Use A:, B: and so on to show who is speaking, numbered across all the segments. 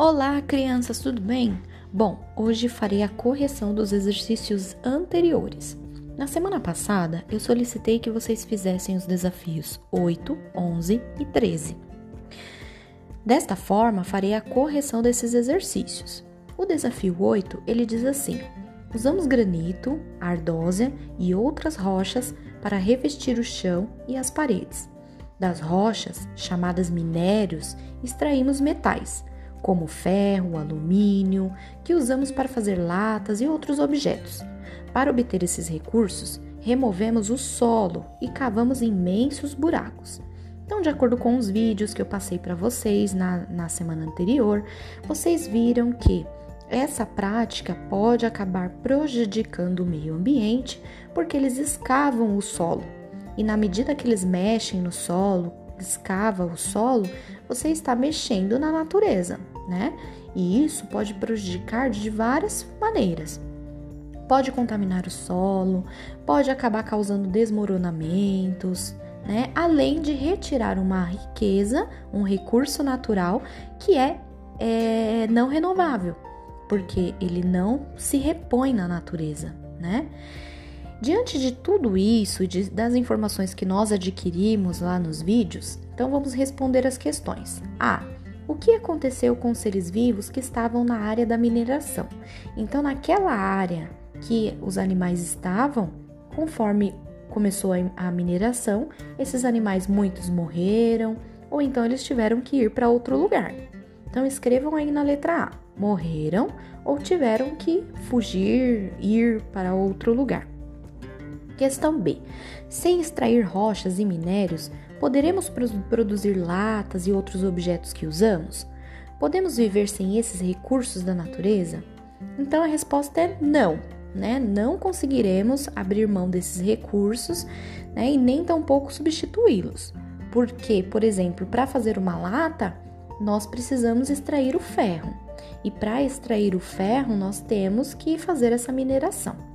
A: Olá, crianças, tudo bem? Bom, hoje farei a correção dos exercícios anteriores. Na semana passada, eu solicitei que vocês fizessem os desafios 8, 11 e 13. Desta forma, farei a correção desses exercícios. O desafio 8, ele diz assim: Usamos granito, ardósia e outras rochas para revestir o chão e as paredes. Das rochas, chamadas minérios, extraímos metais como ferro, alumínio, que usamos para fazer latas e outros objetos. Para obter esses recursos, removemos o solo e cavamos imensos buracos. Então, de acordo com os vídeos que eu passei para vocês na, na semana anterior, vocês viram que essa prática pode acabar prejudicando o meio ambiente porque eles escavam o solo. E na medida que eles mexem no solo, escava o solo, você está mexendo na natureza, né? E isso pode prejudicar de várias maneiras. Pode contaminar o solo, pode acabar causando desmoronamentos, né? Além de retirar uma riqueza, um recurso natural que é, é não renovável, porque ele não se repõe na natureza, né? Diante de tudo isso e das informações que nós adquirimos lá nos vídeos, então vamos responder as questões. A. O que aconteceu com os seres vivos que estavam na área da mineração? Então, naquela área que os animais estavam, conforme começou a mineração, esses animais muitos morreram ou então eles tiveram que ir para outro lugar. Então escrevam aí na letra A: morreram ou tiveram que fugir, ir para outro lugar. Questão B. Sem extrair rochas e minérios, poderemos produzir latas e outros objetos que usamos? Podemos viver sem esses recursos da natureza? Então a resposta é não, né? Não conseguiremos abrir mão desses recursos né? e nem tampouco substituí-los. Porque, por exemplo, para fazer uma lata, nós precisamos extrair o ferro. E para extrair o ferro, nós temos que fazer essa mineração.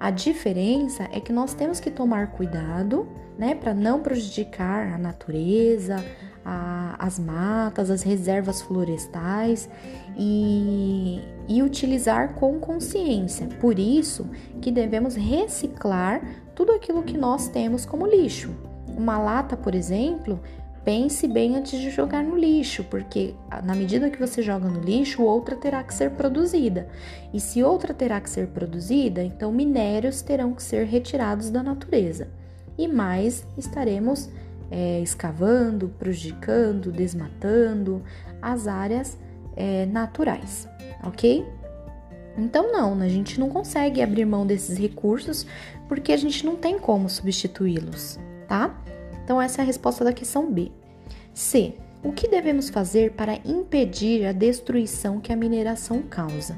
A: A diferença é que nós temos que tomar cuidado, né, para não prejudicar a natureza, a, as matas, as reservas florestais e, e utilizar com consciência. Por isso que devemos reciclar tudo aquilo que nós temos como lixo. Uma lata, por exemplo, pense bem antes de jogar no lixo, porque na medida que você joga no lixo, outra terá que ser produzida. E se outra terá que ser produzida, então minérios terão que ser retirados da natureza. E mais estaremos é, escavando, prejudicando, desmatando as áreas é, naturais, ok? Então, não, a gente não consegue abrir mão desses recursos porque a gente não tem como substituí-los, tá? Então, essa é a resposta da questão B. C. O que devemos fazer para impedir a destruição que a mineração causa?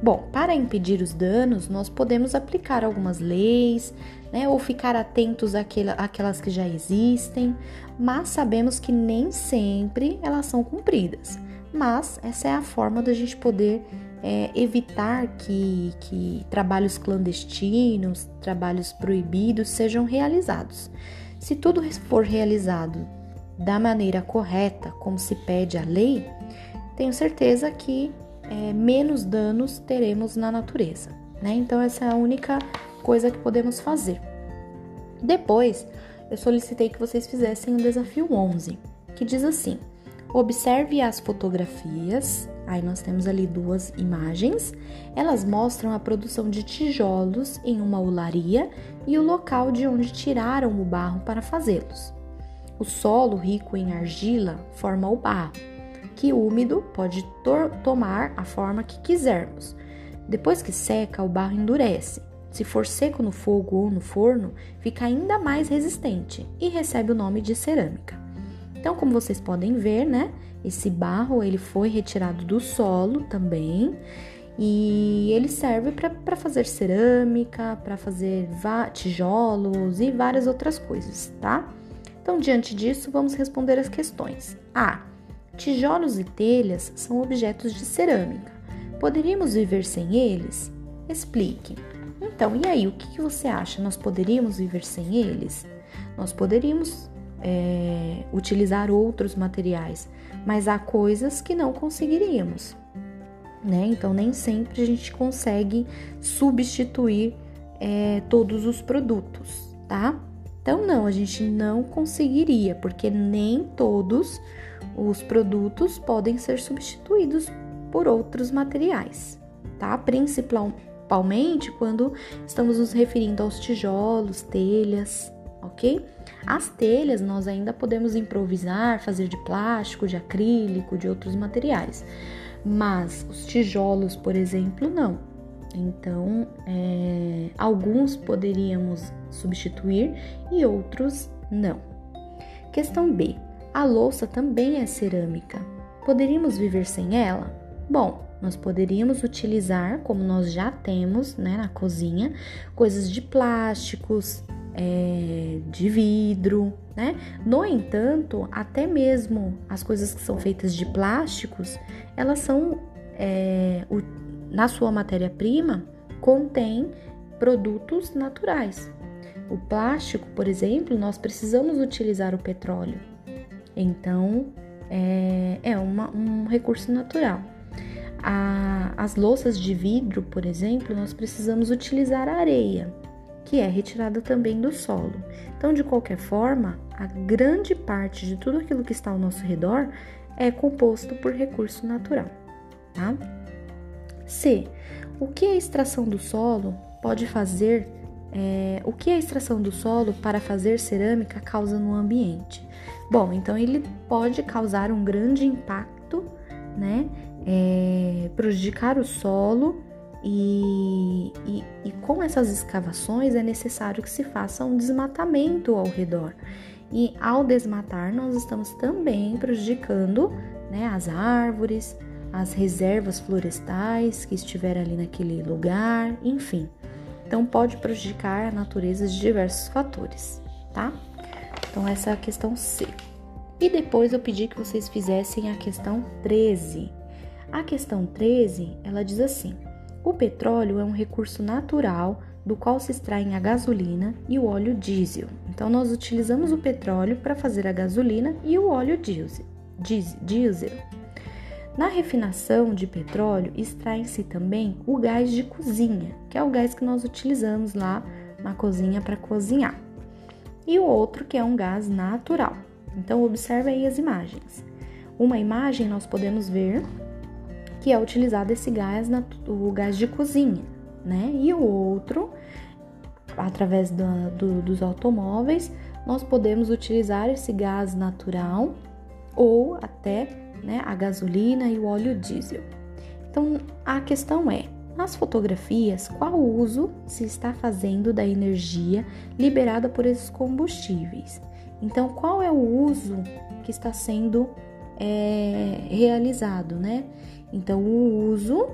A: Bom, para impedir os danos, nós podemos aplicar algumas leis, né, ou ficar atentos àquelas que já existem, mas sabemos que nem sempre elas são cumpridas. Mas essa é a forma da gente poder é, evitar que, que trabalhos clandestinos, trabalhos proibidos sejam realizados. Se tudo for realizado da maneira correta, como se pede a lei, tenho certeza que é, menos danos teremos na natureza. Né? Então, essa é a única coisa que podemos fazer. Depois, eu solicitei que vocês fizessem o desafio 11, que diz assim: observe as fotografias. Aí nós temos ali duas imagens. Elas mostram a produção de tijolos em uma olaria e o local de onde tiraram o barro para fazê-los. O solo rico em argila forma o barro, que úmido pode tomar a forma que quisermos. Depois que seca, o barro endurece. Se for seco no fogo ou no forno, fica ainda mais resistente e recebe o nome de cerâmica. Então, como vocês podem ver, né, esse barro ele foi retirado do solo também e ele serve para fazer cerâmica, para fazer tijolos e várias outras coisas, tá? Então, diante disso, vamos responder as questões. A. Tijolos e telhas são objetos de cerâmica. Poderíamos viver sem eles? Explique. Então, e aí, o que você acha? Nós poderíamos viver sem eles? Nós poderíamos é, utilizar outros materiais, mas há coisas que não conseguiríamos, né? Então nem sempre a gente consegue substituir é, todos os produtos, tá? Então não, a gente não conseguiria, porque nem todos os produtos podem ser substituídos por outros materiais, tá? Principalmente quando estamos nos referindo aos tijolos, telhas, ok? As telhas nós ainda podemos improvisar, fazer de plástico, de acrílico, de outros materiais, mas os tijolos, por exemplo, não. Então, é, alguns poderíamos substituir e outros não. Questão B: a louça também é cerâmica. Poderíamos viver sem ela? Bom, nós poderíamos utilizar, como nós já temos né, na cozinha, coisas de plásticos, é, de vidro, né? No entanto, até mesmo as coisas que são feitas de plásticos, elas são, é, o, na sua matéria-prima, contém produtos naturais. O plástico, por exemplo, nós precisamos utilizar o petróleo. Então, é, é uma, um recurso natural. A, as louças de vidro, por exemplo, nós precisamos utilizar a areia, que é retirada também do solo. Então, de qualquer forma, a grande parte de tudo aquilo que está ao nosso redor é composto por recurso natural. Tá? C. O que a extração do solo pode fazer? É, o que a extração do solo para fazer cerâmica causa no ambiente? Bom, então ele pode causar um grande impacto, né? É, prejudicar o solo e, e, e, com essas escavações é necessário que se faça um desmatamento ao redor. E ao desmatar, nós estamos também prejudicando né, as árvores, as reservas florestais que estiver ali naquele lugar, enfim. Então pode prejudicar a natureza de diversos fatores, tá? Então, essa é a questão C. E depois eu pedi que vocês fizessem a questão 13. A questão 13, ela diz assim: o petróleo é um recurso natural do qual se extraem a gasolina e o óleo diesel. Então, nós utilizamos o petróleo para fazer a gasolina e o óleo diesel. Na refinação de petróleo, extrai-se também o gás de cozinha, que é o gás que nós utilizamos lá na cozinha para cozinhar e o outro que é um gás natural. Então observe aí as imagens. Uma imagem nós podemos ver que é utilizado esse gás, o gás de cozinha, né? E o outro, através do, do, dos automóveis, nós podemos utilizar esse gás natural ou até né, a gasolina e o óleo diesel. Então a questão é: nas fotografias, qual uso se está fazendo da energia liberada por esses combustíveis? Então, qual é o uso que está sendo é, realizado, né? Então, o uso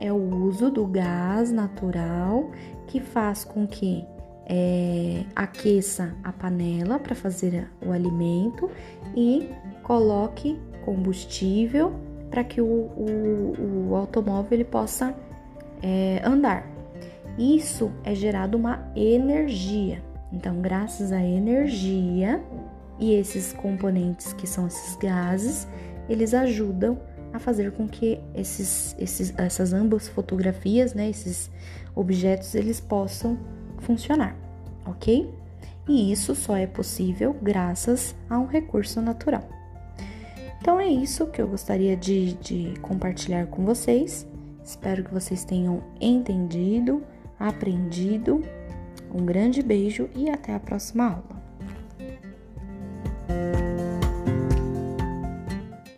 A: é o uso do gás natural que faz com que é, aqueça a panela para fazer o alimento e coloque combustível para que o, o, o automóvel ele possa é, andar. Isso é gerado uma energia. Então, graças à energia e esses componentes que são esses gases, eles ajudam a fazer com que esses, esses, essas ambas fotografias, né, esses objetos, eles possam funcionar, ok? E isso só é possível graças a um recurso natural. Então é isso que eu gostaria de, de compartilhar com vocês. Espero que vocês tenham entendido, aprendido. Um grande beijo e até a próxima aula.